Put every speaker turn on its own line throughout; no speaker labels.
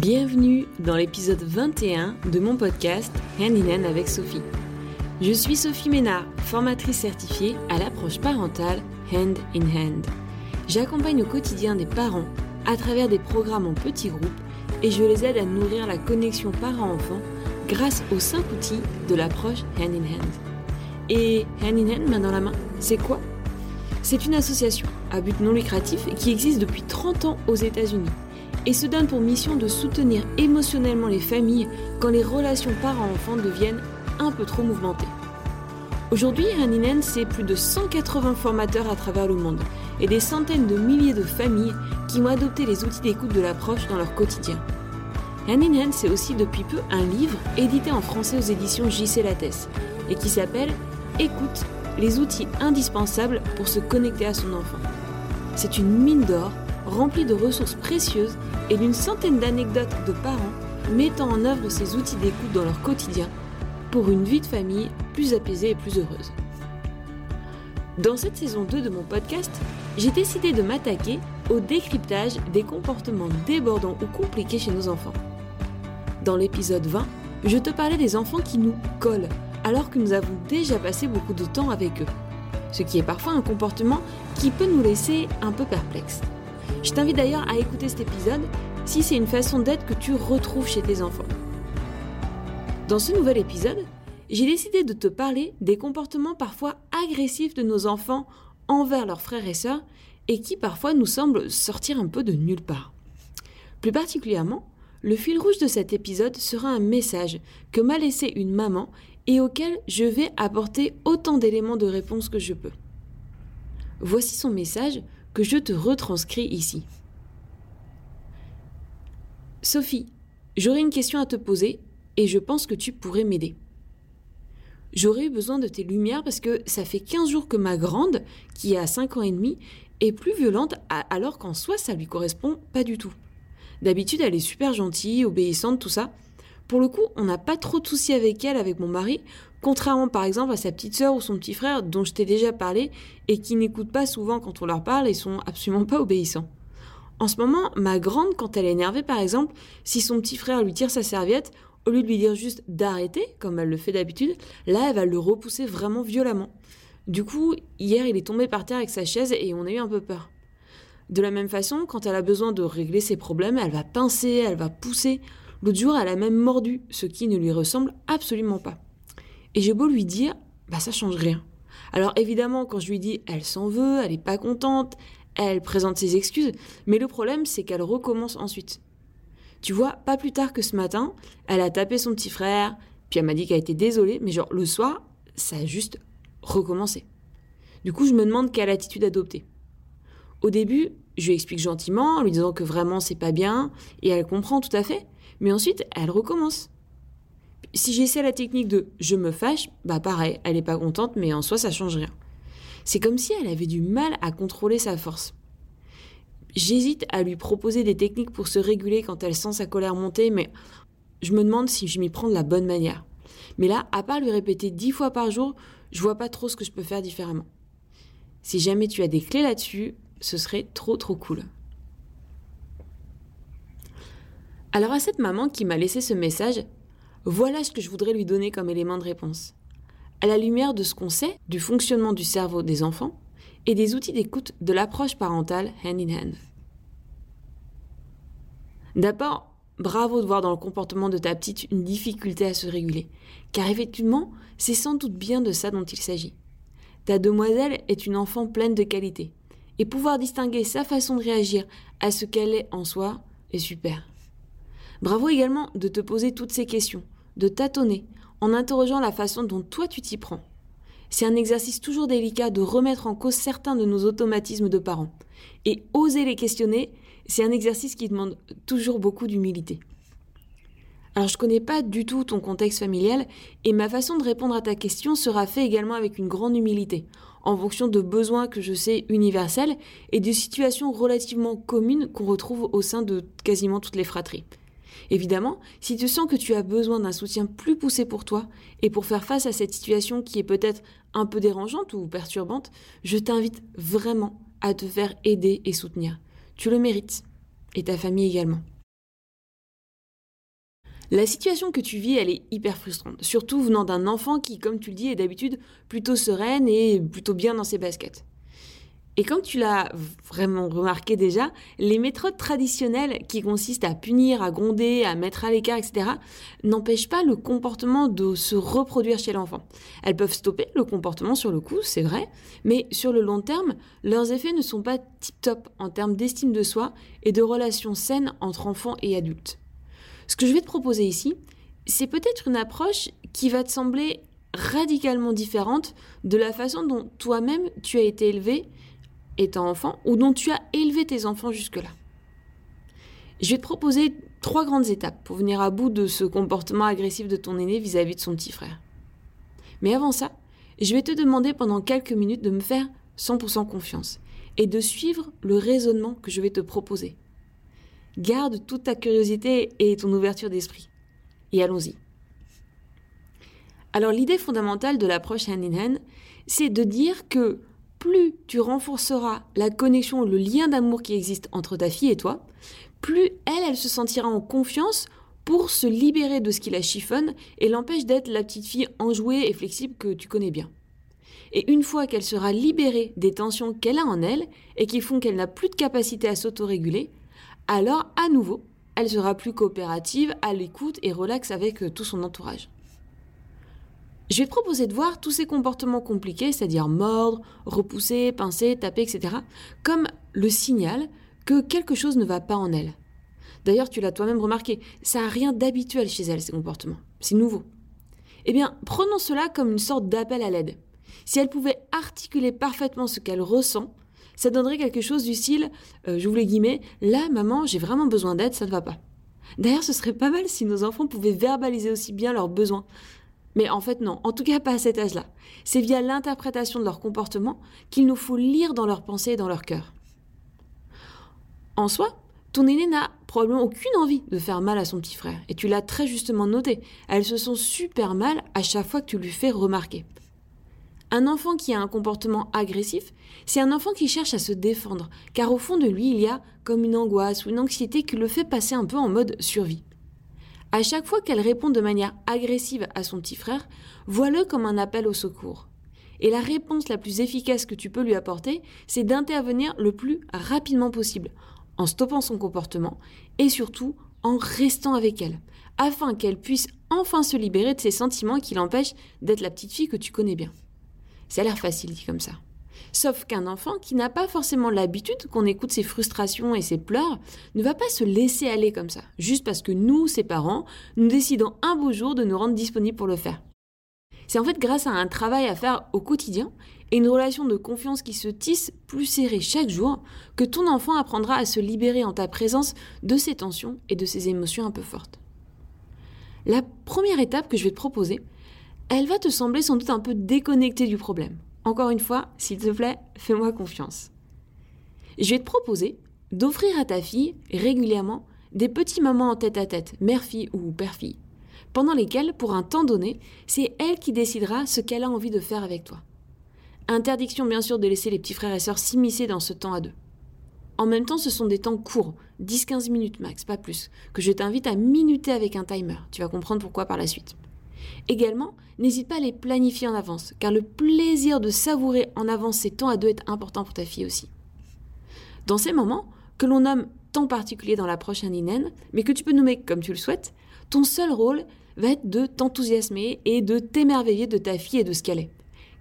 Bienvenue dans l'épisode 21 de mon podcast Hand in Hand avec Sophie. Je suis Sophie Ménard, formatrice certifiée à l'approche parentale Hand in Hand. J'accompagne au quotidien des parents à travers des programmes en petits groupes et je les aide à nourrir la connexion parent-enfant grâce aux 5 outils de l'approche Hand in Hand. Et Hand in Hand, main dans la main, c'est quoi? C'est une association à but non lucratif qui existe depuis 30 ans aux États-Unis et se donne pour mission de soutenir émotionnellement les familles quand les relations parents-enfants deviennent un peu trop mouvementées. Aujourd'hui, Haninen, c'est plus de 180 formateurs à travers le monde et des centaines de milliers de familles qui ont adopté les outils d'écoute de l'approche dans leur quotidien. Haninen, c'est aussi depuis peu un livre édité en français aux éditions JC Lattès et qui s'appelle Écoute, les outils indispensables pour se connecter à son enfant. C'est une mine d'or remplie de ressources précieuses et d'une centaine d'anecdotes de parents mettant en œuvre ces outils d'écoute dans leur quotidien pour une vie de famille plus apaisée et plus heureuse. Dans cette saison 2 de mon podcast, j'ai décidé de m'attaquer au décryptage des comportements débordants ou compliqués chez nos enfants. Dans l'épisode 20, je te parlais des enfants qui nous collent alors que nous avons déjà passé beaucoup de temps avec eux, ce qui est parfois un comportement qui peut nous laisser un peu perplexes. Je t'invite d'ailleurs à écouter cet épisode si c'est une façon d'être que tu retrouves chez tes enfants. Dans ce nouvel épisode, j'ai décidé de te parler des comportements parfois agressifs de nos enfants envers leurs frères et sœurs et qui parfois nous semblent sortir un peu de nulle part. Plus particulièrement, le fil rouge de cet épisode sera un message que m'a laissé une maman et auquel je vais apporter autant d'éléments de réponse que je peux. Voici son message que je te retranscris ici. Sophie, j'aurais une question à te poser et je pense que tu pourrais m'aider. J'aurais eu besoin de tes lumières parce que ça fait 15 jours que ma grande, qui a 5 ans et demi, est plus violente alors qu'en soi ça lui correspond pas du tout. D'habitude elle est super gentille, obéissante, tout ça. Pour le coup, on n'a pas trop de soucis avec elle, avec mon mari, contrairement par exemple à sa petite sœur ou son petit frère dont je t'ai déjà parlé et qui n'écoutent pas souvent quand on leur parle et sont absolument pas obéissants. En ce moment, ma grande, quand elle est énervée par exemple, si son petit frère lui tire sa serviette, au lieu de lui dire juste d'arrêter, comme elle le fait d'habitude, là elle va le repousser vraiment violemment. Du coup, hier il est tombé par terre avec sa chaise et on a eu un peu peur. De la même façon, quand elle a besoin de régler ses problèmes, elle va pincer, elle va pousser. L'autre jour, elle a même mordu, ce qui ne lui ressemble absolument pas. Et j'ai beau lui dire, bah ça change rien. Alors évidemment, quand je lui dis, elle s'en veut, elle est pas contente, elle présente ses excuses, mais le problème c'est qu'elle recommence ensuite. Tu vois, pas plus tard que ce matin, elle a tapé son petit frère, puis elle m'a dit qu'elle était désolée, mais genre le soir, ça a juste recommencé. Du coup, je me demande quelle attitude adopter. Au début, je lui explique gentiment, en lui disant que vraiment c'est pas bien, et elle comprend tout à fait, mais ensuite, elle recommence. Si j'essaie la technique de je me fâche, bah pareil, elle est pas contente, mais en soi ça change rien. C'est comme si elle avait du mal à contrôler sa force. J'hésite à lui proposer des techniques pour se réguler quand elle sent sa colère monter, mais je me demande si je m'y prends de la bonne manière. Mais là, à part lui répéter dix fois par jour, je vois pas trop ce que je peux faire différemment. Si jamais tu as des clés là-dessus, ce serait trop trop cool. Alors à cette maman qui m'a laissé ce message, voilà ce que je voudrais lui donner comme élément de réponse. À la lumière de ce qu'on sait du fonctionnement du cerveau des enfants et des outils d'écoute de l'approche parentale hand in hand. D'abord, bravo de voir dans le comportement de ta petite une difficulté à se réguler, car effectivement, c'est sans doute bien de ça dont il s'agit. Ta demoiselle est une enfant pleine de qualités, et pouvoir distinguer sa façon de réagir à ce qu'elle est en soi est super. Bravo également de te poser toutes ces questions, de tâtonner, en interrogeant la façon dont toi tu t'y prends. C'est un exercice toujours délicat de remettre en cause certains de nos automatismes de parents. Et oser les questionner, c'est un exercice qui demande toujours beaucoup d'humilité. Alors je connais pas du tout ton contexte familial et ma façon de répondre à ta question sera faite également avec une grande humilité, en fonction de besoins que je sais universels et de situations relativement communes qu'on retrouve au sein de quasiment toutes les fratries. Évidemment, si tu sens que tu as besoin d'un soutien plus poussé pour toi et pour faire face à cette situation qui est peut-être un peu dérangeante ou perturbante, je t'invite vraiment à te faire aider et soutenir. Tu le mérites. Et ta famille également. La situation que tu vis, elle est hyper frustrante, surtout venant d'un enfant qui, comme tu le dis, est d'habitude plutôt sereine et plutôt bien dans ses baskets. Et comme tu l'as vraiment remarqué déjà, les méthodes traditionnelles qui consistent à punir, à gronder, à mettre à l'écart, etc., n'empêchent pas le comportement de se reproduire chez l'enfant. Elles peuvent stopper le comportement sur le coup, c'est vrai, mais sur le long terme, leurs effets ne sont pas tip-top en termes d'estime de soi et de relations saines entre enfants et adultes. Ce que je vais te proposer ici, c'est peut-être une approche qui va te sembler radicalement différente de la façon dont toi-même tu as été élevé étant enfant ou dont tu as élevé tes enfants jusque-là. Je vais te proposer trois grandes étapes pour venir à bout de ce comportement agressif de ton aîné vis-à-vis de son petit frère. Mais avant ça, je vais te demander pendant quelques minutes de me faire 100% confiance et de suivre le raisonnement que je vais te proposer. Garde toute ta curiosité et ton ouverture d'esprit. Et allons-y. Alors l'idée fondamentale de l'approche hand in hand, c'est de dire que plus tu renforceras la connexion, le lien d'amour qui existe entre ta fille et toi, plus elle, elle se sentira en confiance pour se libérer de ce qui la chiffonne et l'empêche d'être la petite fille enjouée et flexible que tu connais bien. Et une fois qu'elle sera libérée des tensions qu'elle a en elle et qui font qu'elle n'a plus de capacité à s'autoréguler, alors à nouveau, elle sera plus coopérative, à l'écoute et relaxe avec euh, tout son entourage. Je vais proposer de voir tous ces comportements compliqués, c'est-à-dire mordre, repousser, pincer, taper, etc., comme le signal que quelque chose ne va pas en elle. D'ailleurs, tu l'as toi-même remarqué, ça n'a rien d'habituel chez elle, ces comportements. C'est nouveau. Eh bien, prenons cela comme une sorte d'appel à l'aide. Si elle pouvait articuler parfaitement ce qu'elle ressent, ça donnerait quelque chose du style, euh, je vous les guillemets, là, maman, j'ai vraiment besoin d'aide, ça ne va pas. D'ailleurs, ce serait pas mal si nos enfants pouvaient verbaliser aussi bien leurs besoins. Mais en fait, non, en tout cas pas à cet âge-là. C'est via l'interprétation de leur comportement qu'il nous faut lire dans leurs pensées et dans leur cœur. En soi, ton aîné n'a probablement aucune envie de faire mal à son petit frère, et tu l'as très justement noté. Elle se sent super mal à chaque fois que tu lui fais remarquer. Un enfant qui a un comportement agressif, c'est un enfant qui cherche à se défendre, car au fond de lui, il y a comme une angoisse ou une anxiété qui le fait passer un peu en mode survie. À chaque fois qu'elle répond de manière agressive à son petit frère, vois-le comme un appel au secours. Et la réponse la plus efficace que tu peux lui apporter, c'est d'intervenir le plus rapidement possible, en stoppant son comportement et surtout en restant avec elle, afin qu'elle puisse enfin se libérer de ces sentiments qui l'empêchent d'être la petite fille que tu connais bien. Ça a l'air facile dit comme ça. Sauf qu'un enfant qui n'a pas forcément l'habitude qu'on écoute ses frustrations et ses pleurs ne va pas se laisser aller comme ça, juste parce que nous, ses parents, nous décidons un beau jour de nous rendre disponibles pour le faire. C'est en fait grâce à un travail à faire au quotidien et une relation de confiance qui se tisse plus serrée chaque jour que ton enfant apprendra à se libérer en ta présence de ses tensions et de ses émotions un peu fortes. La première étape que je vais te proposer, elle va te sembler sans doute un peu déconnectée du problème. Encore une fois, s'il te plaît, fais-moi confiance. Je vais te proposer d'offrir à ta fille régulièrement des petits moments en tête à tête, mère-fille ou père-fille, pendant lesquels, pour un temps donné, c'est elle qui décidera ce qu'elle a envie de faire avec toi. Interdiction bien sûr de laisser les petits frères et sœurs s'immiscer dans ce temps à deux. En même temps, ce sont des temps courts, 10-15 minutes max, pas plus, que je t'invite à minuter avec un timer. Tu vas comprendre pourquoi par la suite. Également, n'hésite pas à les planifier en avance, car le plaisir de savourer en avance ces temps à deux est important pour ta fille aussi. Dans ces moments, que l'on nomme temps particulier dans l'approche indinaine, mais que tu peux nommer comme tu le souhaites, ton seul rôle va être de t'enthousiasmer et de t'émerveiller de ta fille et de ce qu'elle est.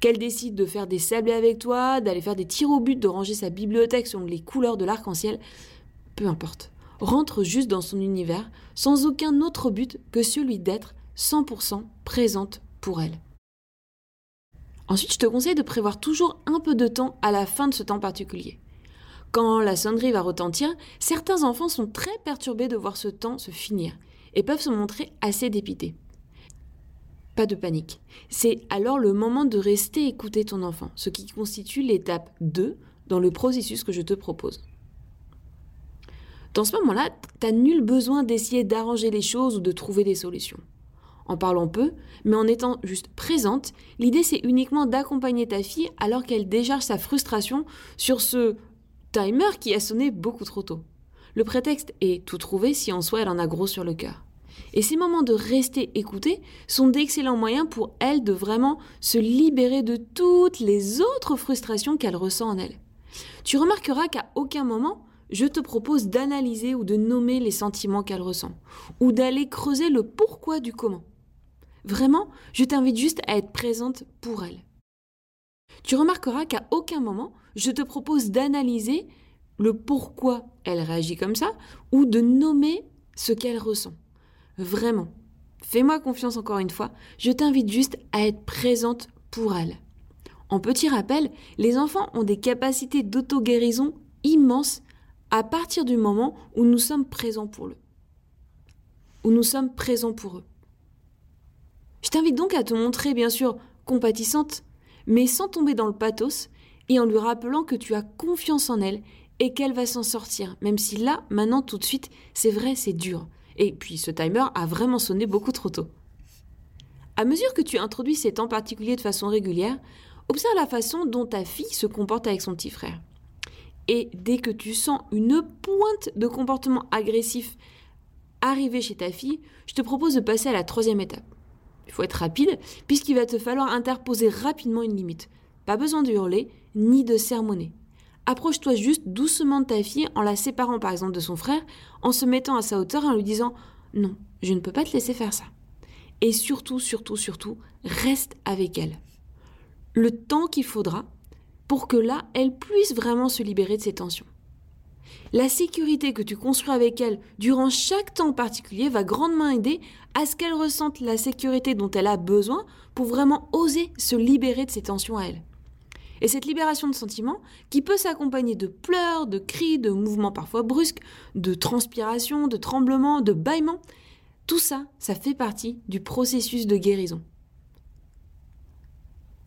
Qu'elle décide de faire des sablés avec toi, d'aller faire des tirs au but, de ranger sa bibliothèque selon les couleurs de l'arc-en-ciel, peu importe. Rentre juste dans son univers sans aucun autre but que celui d'être 100% présente pour elle. Ensuite, je te conseille de prévoir toujours un peu de temps à la fin de ce temps particulier. Quand la sonnerie va retentir, certains enfants sont très perturbés de voir ce temps se finir et peuvent se montrer assez dépités. Pas de panique. C'est alors le moment de rester écouter ton enfant, ce qui constitue l'étape 2 dans le processus que je te propose. Dans ce moment-là, tu n'as nul besoin d'essayer d'arranger les choses ou de trouver des solutions en parlant peu, mais en étant juste présente, l'idée c'est uniquement d'accompagner ta fille alors qu'elle décharge sa frustration sur ce timer qui a sonné beaucoup trop tôt. Le prétexte est tout trouvé si en soi elle en a gros sur le cœur. Et ces moments de rester écoutés sont d'excellents moyens pour elle de vraiment se libérer de toutes les autres frustrations qu'elle ressent en elle. Tu remarqueras qu'à aucun moment, je te propose d'analyser ou de nommer les sentiments qu'elle ressent, ou d'aller creuser le pourquoi du comment. Vraiment, je t'invite juste à être présente pour elle. Tu remarqueras qu'à aucun moment, je te propose d'analyser le pourquoi elle réagit comme ça, ou de nommer ce qu'elle ressent. Vraiment. Fais-moi confiance encore une fois, je t'invite juste à être présente pour elle. En petit rappel, les enfants ont des capacités d'auto-guérison immenses à partir du moment où nous sommes présents pour eux. Où nous sommes présents pour eux. Je t'invite donc à te montrer, bien sûr, compatissante, mais sans tomber dans le pathos et en lui rappelant que tu as confiance en elle et qu'elle va s'en sortir, même si là, maintenant, tout de suite, c'est vrai, c'est dur. Et puis ce timer a vraiment sonné beaucoup trop tôt. À mesure que tu introduis ces temps particuliers de façon régulière, observe la façon dont ta fille se comporte avec son petit frère. Et dès que tu sens une pointe de comportement agressif arriver chez ta fille, je te propose de passer à la troisième étape. Il faut être rapide, puisqu'il va te falloir interposer rapidement une limite. Pas besoin de hurler, ni de sermonner. Approche-toi juste doucement de ta fille en la séparant par exemple de son frère, en se mettant à sa hauteur et en lui disant Non, je ne peux pas te laisser faire ça. Et surtout, surtout, surtout, reste avec elle. Le temps qu'il faudra pour que là, elle puisse vraiment se libérer de ses tensions. La sécurité que tu construis avec elle durant chaque temps particulier va grandement aider à ce qu'elle ressente la sécurité dont elle a besoin pour vraiment oser se libérer de ses tensions à elle. Et cette libération de sentiments, qui peut s'accompagner de pleurs, de cris, de mouvements parfois brusques, de transpiration, de tremblements, de bâillements, tout ça, ça fait partie du processus de guérison.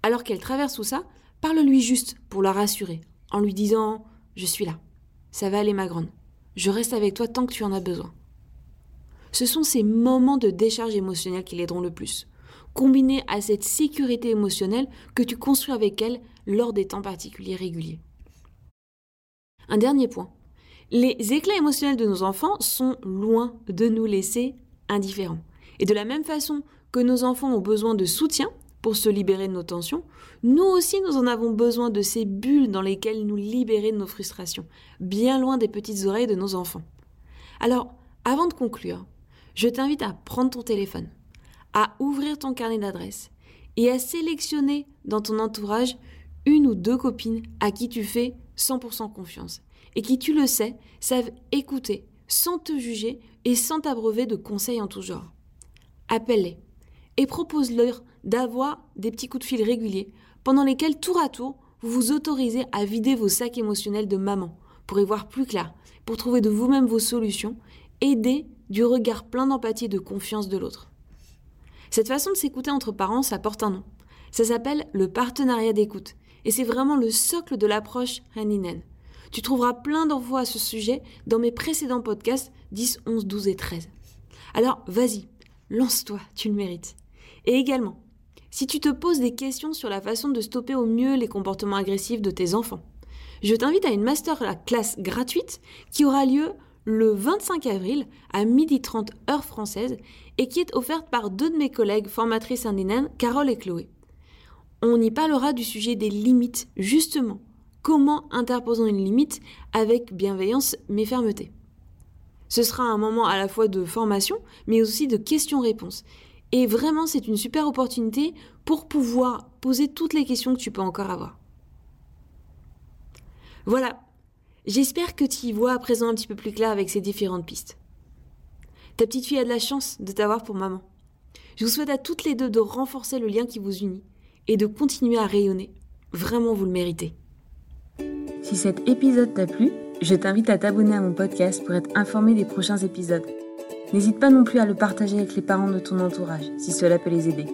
Alors qu'elle traverse tout ça, parle-lui juste pour la rassurer, en lui disant ⁇ Je suis là, ça va aller ma grande, je reste avec toi tant que tu en as besoin ⁇ Ce sont ces moments de décharge émotionnelle qui l'aideront le plus combinée à cette sécurité émotionnelle que tu construis avec elle lors des temps particuliers réguliers. Un dernier point. Les éclats émotionnels de nos enfants sont loin de nous laisser indifférents. Et de la même façon que nos enfants ont besoin de soutien pour se libérer de nos tensions, nous aussi nous en avons besoin de ces bulles dans lesquelles nous libérer de nos frustrations, bien loin des petites oreilles de nos enfants. Alors, avant de conclure, je t'invite à prendre ton téléphone, à ouvrir ton carnet d'adresses et à sélectionner dans ton entourage une ou deux copines à qui tu fais 100% confiance et qui, tu le sais, savent écouter sans te juger et sans t'abreuver de conseils en tout genre. Appelle-les et propose-leur d'avoir des petits coups de fil réguliers pendant lesquels tour à tour vous vous autorisez à vider vos sacs émotionnels de maman pour y voir plus clair, pour trouver de vous-même vos solutions, aider du regard plein d'empathie et de confiance de l'autre. Cette façon de s'écouter entre parents, ça porte un nom. Ça s'appelle le partenariat d'écoute. Et c'est vraiment le socle de l'approche hand Tu trouveras plein d'infos à ce sujet dans mes précédents podcasts 10, 11, 12 et 13. Alors vas-y, lance-toi, tu le mérites. Et également, si tu te poses des questions sur la façon de stopper au mieux les comportements agressifs de tes enfants, je t'invite à une master classe gratuite qui aura lieu le 25 avril à 12h30 heure française et qui est offerte par deux de mes collègues formatrices indéniennes, Carole et Chloé. On y parlera du sujet des limites, justement. Comment interposons une limite avec bienveillance mais fermeté? Ce sera un moment à la fois de formation mais aussi de questions-réponses. Et vraiment, c'est une super opportunité pour pouvoir poser toutes les questions que tu peux encore avoir. Voilà, J'espère que tu y vois à présent un petit peu plus clair avec ces différentes pistes. Ta petite fille a de la chance de t'avoir pour maman. Je vous souhaite à toutes les deux de renforcer le lien qui vous unit et de continuer à rayonner. Vraiment, vous le méritez. Si cet épisode t'a plu, je t'invite à t'abonner à mon podcast pour être informé des prochains épisodes. N'hésite pas non plus à le partager avec les parents de ton entourage si cela peut les aider.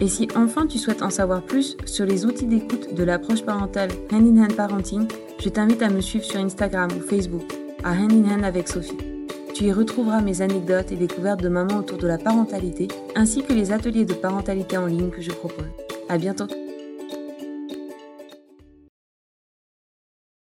Et si enfin tu souhaites en savoir plus sur les outils d'écoute de l'approche parentale Hand in Hand Parenting, je t'invite à me suivre sur Instagram ou Facebook à Hand in Hand avec Sophie. Tu y retrouveras mes anecdotes et découvertes de maman autour de la parentalité, ainsi que les ateliers de parentalité en ligne que je propose. À bientôt!